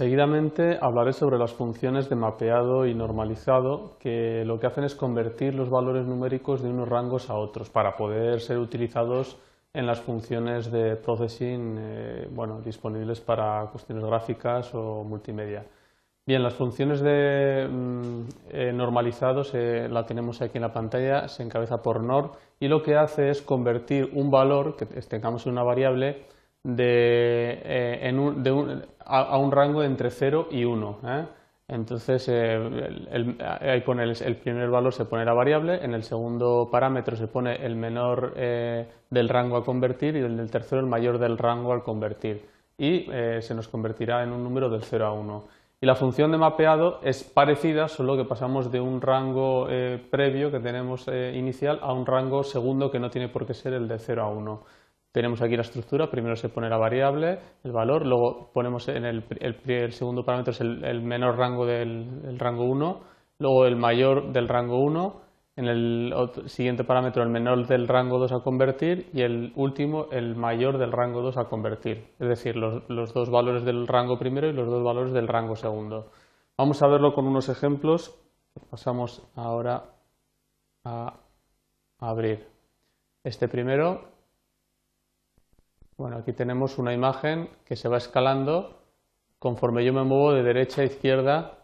Seguidamente hablaré sobre las funciones de mapeado y normalizado que lo que hacen es convertir los valores numéricos de unos rangos a otros para poder ser utilizados en las funciones de processing eh, bueno, disponibles para cuestiones gráficas o multimedia. Bien, las funciones de mm, eh, normalizados eh, la tenemos aquí en la pantalla, se encabeza por NOR y lo que hace es convertir un valor que tengamos en una variable de, eh, a, un rango entre 0 y 1. ¿eh? Entonces, eh, el, pone el, primer valor se pone la variable, en el segundo parámetro se pone el menor del rango a convertir y en el tercero el mayor del rango al convertir. Y se nos convertirá en un número del 0 a 1. Y la función de mapeado es parecida, solo que pasamos de un rango previo que tenemos inicial a un rango segundo que no tiene por qué ser el de 0 a 1. Tenemos aquí la estructura, primero se pone la variable, el valor, luego ponemos en el, segundo parámetro es el, menor rango del rango 1, luego el mayor del rango 1, en el siguiente parámetro el menor del rango 2 a convertir y el último el mayor del rango 2 a convertir, es decir, los, los dos valores del rango primero y los dos valores del rango segundo. Vamos a verlo con unos ejemplos, pasamos ahora a abrir. Este primero bueno, aquí tenemos una imagen que se va escalando conforme yo me muevo de derecha a izquierda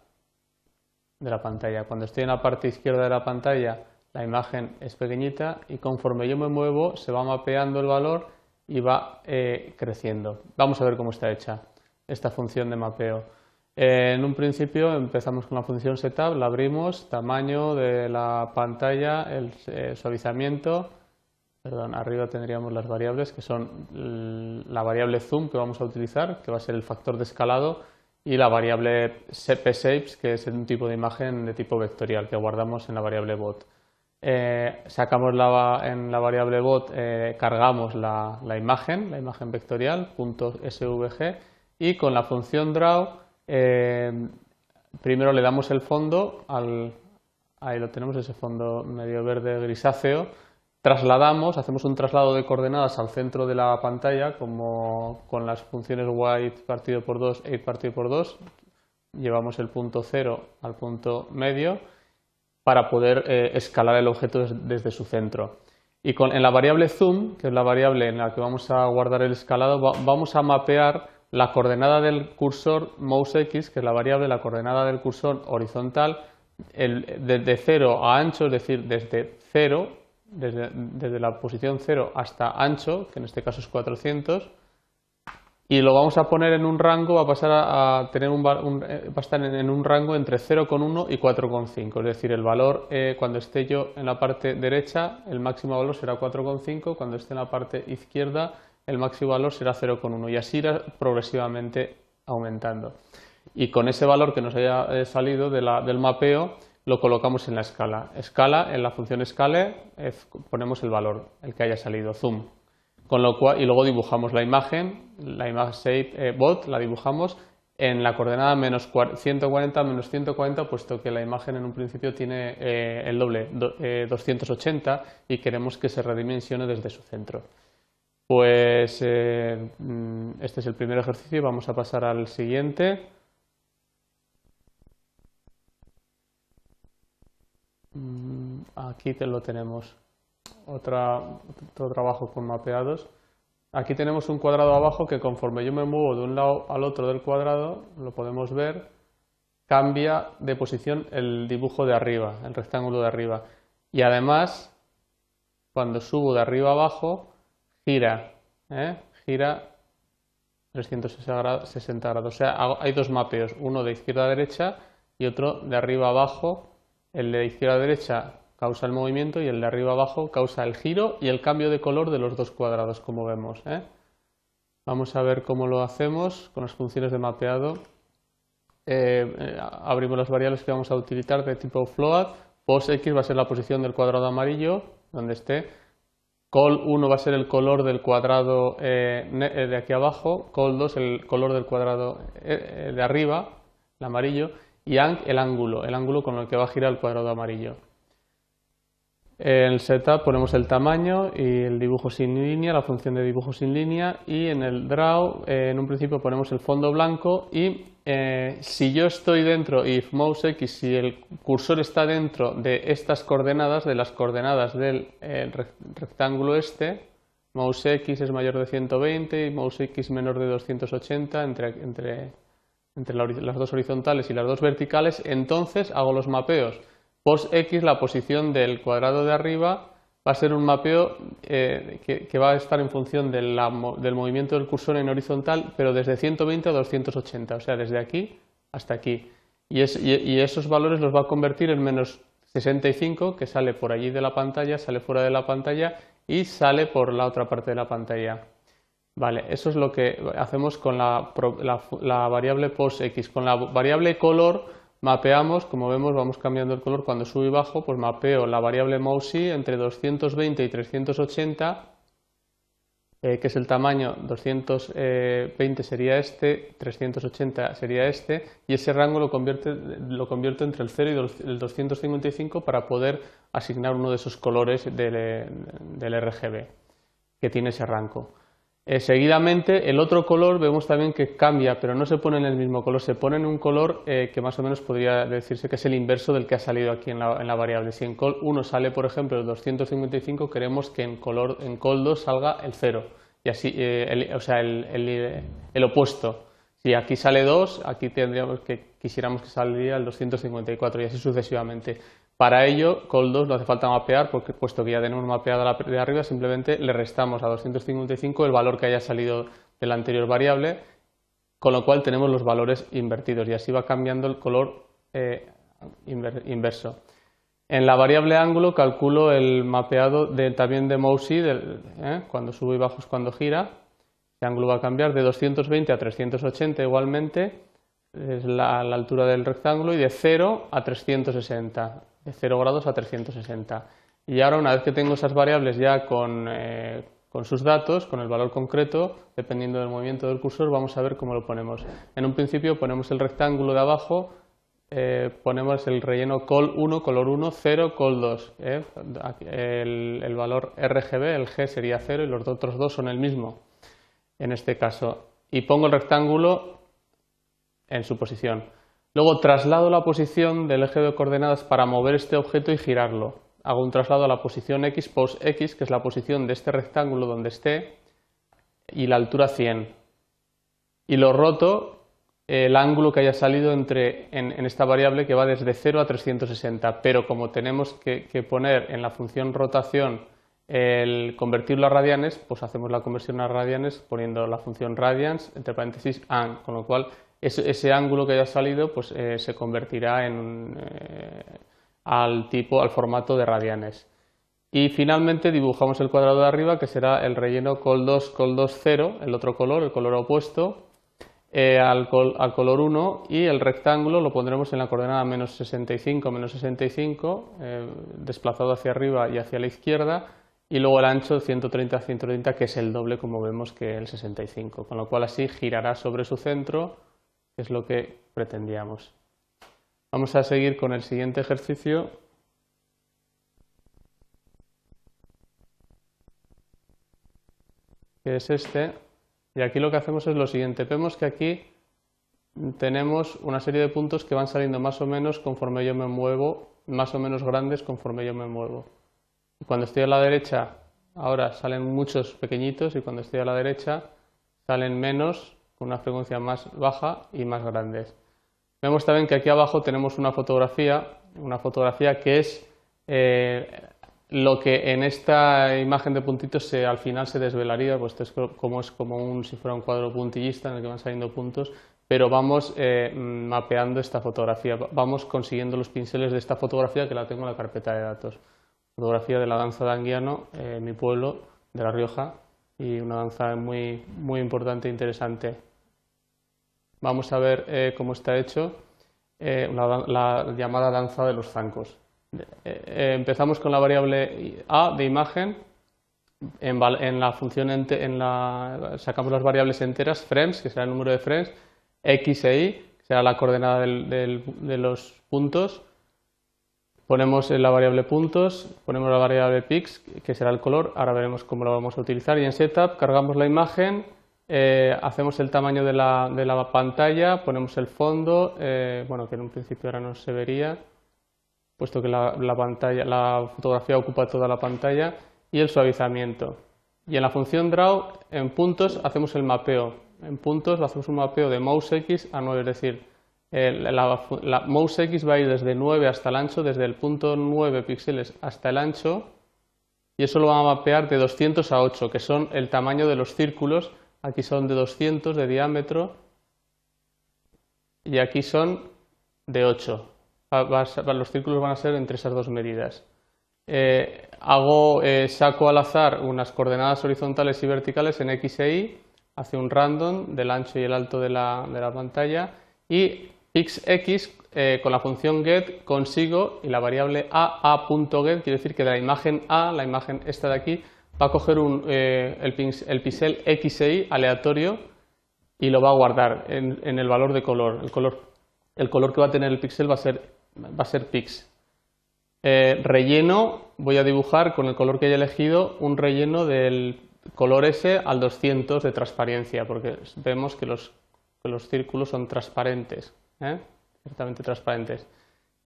de la pantalla. Cuando estoy en la parte izquierda de la pantalla, la imagen es pequeñita y conforme yo me muevo se va mapeando el valor y va eh, creciendo. Vamos a ver cómo está hecha esta función de mapeo. en un principio empezamos con la función setup, la abrimos, tamaño de la pantalla, el eh, suavizamiento, Perdón, arriba tendríamos las variables que son la variable zoom que vamos a utilizar, que va a ser el factor de escalado, y la variable pshapes, que es un tipo de imagen de tipo vectorial que guardamos en la variable bot. Eh, sacamos la, en la variable bot, eh, cargamos la, imagen, la imagen vectorial, .svg, y con la función draw, eh, primero le damos el fondo, al, ahí lo tenemos, ese fondo medio verde grisáceo, Trasladamos, hacemos un traslado de coordenadas al centro de la pantalla, como con las funciones white partido por 2, 8 partido por 2, llevamos el punto 0 al punto medio para poder eh, escalar el objeto desde su centro. Y con, en la variable zoom, que es la variable en la que vamos a guardar el escalado, vamos a mapear la coordenada del cursor mouse x, que es la variable, la coordenada del cursor horizontal, el, desde 0 a ancho, es decir, desde 0 desde, la posición 0 hasta ancho, que en este caso es 400, y lo vamos a poner en un rango, va a pasar a, tener un, eh, va a estar en, un rango entre 0,1 y 4,5, es decir, el valor eh, cuando esté yo en la parte derecha, el máximo valor será 4,5, cuando esté en la parte izquierda, el máximo valor será 0,1 y así irá progresivamente aumentando. Y con ese valor que nos haya eh, salido del mapeo, lo colocamos en la escala. Escala, en la función scale ponemos el valor, el que haya salido, zoom. Con lo cual, y luego dibujamos la imagen, la imagen shape eh, bot, la dibujamos en la coordenada menos 140 menos 140, puesto que la imagen en un principio tiene eh, el doble, 280, eh, y queremos que se redimensione desde su centro. Pues mm, este es el primer ejercicio vamos a pasar al siguiente. Aquí te lo tenemos. Otro trabajo con mapeados. Aquí tenemos un cuadrado abajo que conforme yo me muevo de un lado al otro del cuadrado, lo podemos ver, cambia de posición el dibujo de arriba, el rectángulo de arriba. Y además, cuando subo de arriba abajo, gira, ¿eh? gira 360 grados. O sea, hay dos mapeos, uno de izquierda a derecha y otro de arriba a abajo el de izquierda a derecha causa el movimiento y el de arriba abajo causa el giro y el cambio de color de los dos cuadrados, como vemos. ¿eh? Vamos a ver cómo lo hacemos con las funciones de mapeado. Eh, eh, abrimos las variables que vamos a utilizar de tipo float. Pos x va a ser la posición del cuadrado amarillo, donde esté. Col 1 va a ser el color del cuadrado de aquí abajo. Col 2 el color del cuadrado de arriba, el amarillo y ang el ángulo, el ángulo con el que va a girar el cuadrado amarillo. En el setup ponemos el tamaño y el dibujo sin línea, la función de dibujo sin línea y en el draw eh, en un principio ponemos el fondo blanco y eh, si yo estoy dentro, if mouse x, si el cursor está dentro de estas coordenadas, de las coordenadas del rectángulo este, mouse x es mayor de 120 y mouse x menor de 280 entre, entre, entre las dos horizontales y las dos verticales, entonces hago los mapeos. Pos x, la posición del cuadrado de arriba, va a ser un mapeo eh, que, va a estar en función del movimiento del cursor en horizontal, pero desde 120 a 280, o sea, desde aquí hasta aquí. Y, esos valores los va a convertir en menos 65, que sale por allí de la pantalla, sale fuera de la pantalla y sale por la otra parte de la pantalla. Vale, eso es lo que hacemos con la, la variable POSX. Con la variable color mapeamos, como vemos, vamos cambiando el color cuando subo y bajo, pues mapeo la variable MOUSI entre 220 y 380, eh, que es el tamaño, 220 sería este, 380 sería este, y ese rango lo, convierte, lo convierto entre el 0 y el 255 para poder asignar uno de esos colores del, del RGB que tiene ese rango. Seguidamente, el otro color vemos también que cambia, pero no se pone en el mismo color, se pone en un color eh, que más o menos podría decirse que es el inverso del que ha salido aquí en la, variable. Si en col 1 sale, por ejemplo, el 255, queremos que en, color, en col 2 salga el 0, y así, eh, o sea, el, el, opuesto. Si aquí sale 2, aquí tendríamos que quisiéramos que saliera el 254 y así sucesivamente. Para ello, col2 no hace falta mapear, porque puesto que ya tenemos mapeada la de arriba, simplemente le restamos a 255 el valor que haya salido de la anterior variable, con lo cual tenemos los valores invertidos y así va cambiando el color eh, inverso. En la variable ángulo calculo el mapeado también de MOUSI, eh, cuando subo y bajo es cuando gira. El ángulo va a cambiar de 220 a 380 igualmente, es la altura del rectángulo, y de 0 a 360 de 0 grados a 360. Y ahora, una vez que tengo esas variables ya eh, con, sus datos, con el valor concreto, dependiendo del movimiento del cursor, vamos a ver cómo lo ponemos. En un principio ponemos el rectángulo de abajo, eh, ponemos el relleno col 1, color 1, 0, col 2. ¿eh? El, el, valor RGB, el G sería 0 y los otros dos son el mismo en este caso. Y pongo el rectángulo en su posición. Luego traslado la posición del eje de coordenadas para mover este objeto y girarlo. Hago un traslado a la posición x, pos x, que es la posición de este rectángulo donde esté, y la altura 100. Y lo roto el ángulo que haya salido entre, en, esta variable que va desde 0 a 360. Pero como tenemos que, poner en la función rotación el convertirlo a radianes, pues hacemos la conversión a radianes poniendo la función radians, entre paréntesis, an, con lo cual ese, ángulo que haya salido pues, eh, se convertirá en, eh, al tipo, al formato de radianes. Y finalmente dibujamos el cuadrado de arriba que será el relleno col2, col2, 0, el otro color, el color opuesto, eh, al, al, color 1 y el rectángulo lo pondremos en la coordenada menos 65, menos 65, desplazado hacia arriba y hacia la izquierda, y luego el ancho 130, 130, que es el doble como vemos que el 65, con lo cual así girará sobre su centro es lo que pretendíamos. Vamos a seguir con el siguiente ejercicio. que es este. Y aquí lo que hacemos es lo siguiente. Vemos que aquí tenemos una serie de puntos que van saliendo más o menos conforme yo me muevo, más o menos grandes conforme yo me muevo. Cuando estoy a la derecha, ahora salen muchos pequeñitos y cuando estoy a la derecha salen menos con una frecuencia más baja y más grandes. Vemos también que aquí abajo tenemos una fotografía, una fotografía que es eh, lo que en esta imagen de puntitos al final se desvelaría, pues esto es como, es como un, si fuera un cuadro puntillista en el que van saliendo puntos, pero vamos eh, mapeando esta fotografía, vamos consiguiendo los pinceles de esta fotografía que la tengo en la carpeta de datos. Fotografía de la danza de Anguiano, eh, mi pueblo, de La Rioja, y una danza muy, muy importante e interesante. Vamos a ver eh, cómo está hecho eh, la, llamada danza de los zancos. Eh, empezamos con la variable a de imagen. En, la función en la, sacamos las variables enteras, frames, que será el número de frames, x e y, que será la coordenada de los puntos, Ponemos la variable puntos, ponemos la variable pix, que será el color, ahora veremos cómo lo vamos a utilizar, y en setup cargamos la imagen eh, hacemos el tamaño de la, de la, pantalla, ponemos el fondo, eh, bueno, que en un principio ahora no se vería, puesto que la, pantalla, la fotografía ocupa toda la pantalla, y el suavizamiento. Y en la función draw, en puntos, hacemos el mapeo. En puntos hacemos un mapeo de mouse X a 9, es decir, la, la, mouse X va a ir desde 9 hasta el ancho, desde el punto 9 píxeles hasta el ancho, y eso lo vamos a mapear de 200 a 8, que son el tamaño de los círculos. Aquí son de 200 de diámetro y aquí son de 8. los círculos van a ser entre esas dos medidas. Eh, hago, eh, saco al azar unas coordenadas horizontales y verticales en X e Y, hace un random del ancho y el alto de la, de la pantalla y xx eh, con la función get consigo y la variable a a.get quiere decir que de la imagen a, la imagen esta de aquí, va a coger un, eh, el, el, pixel x e y aleatorio y lo va a guardar en, el valor de color. El, color. el color que va a tener el pixel va a ser, va a ser pix. Eh, relleno, voy a dibujar con el color que haya elegido un relleno del color S al 200 de transparencia, porque vemos que los, que los círculos son transparentes. ¿eh? ciertamente transparentes.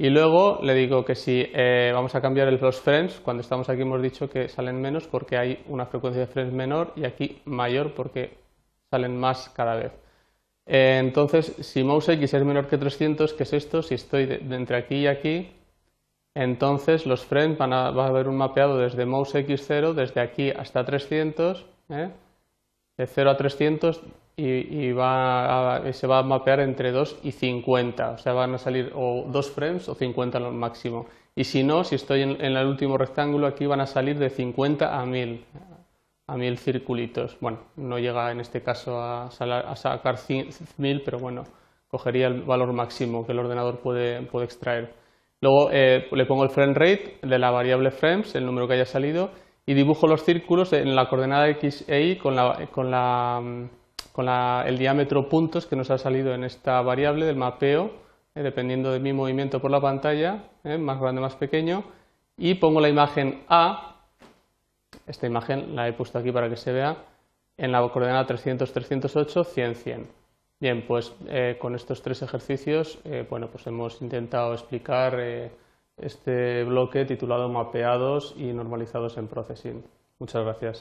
Y luego le digo que si eh, vamos a cambiar los frames, cuando estamos aquí hemos dicho que salen menos porque hay una frecuencia de frames menor y aquí mayor porque salen más cada vez. Eh, entonces, si mouse X es menor que 300, ¿qué es esto? Si estoy de, entre aquí y aquí, entonces los frames van a, va a haber un mapeado desde mouse X0, desde aquí hasta 300, de 0 a 300 y, va se va a mapear entre 2 y 50, o sea, van a salir o 2 frames o 50 lo máximo. Y si no, si estoy en, el último rectángulo, aquí van a salir de 50 a 1000, a 1000 circulitos. Bueno, no llega en este caso a, a sacar 1000, pero bueno, cogería el valor máximo que el ordenador puede, puede extraer. Luego eh, le pongo el frame rate de la variable frames, el número que haya salido, y dibujo los círculos en la coordenada x e y con la, con la con el diámetro puntos que nos ha salido en esta variable del mapeo, eh, dependiendo de mi movimiento por la pantalla, eh, más grande, más pequeño, y pongo la imagen A, esta imagen la he puesto aquí para que se vea, en la coordenada 300, 308, 100, 100. Bien, pues eh, con estos tres ejercicios bueno, pues hemos intentado explicar este bloque titulado Mapeados y normalizados en Processing. Muchas gracias.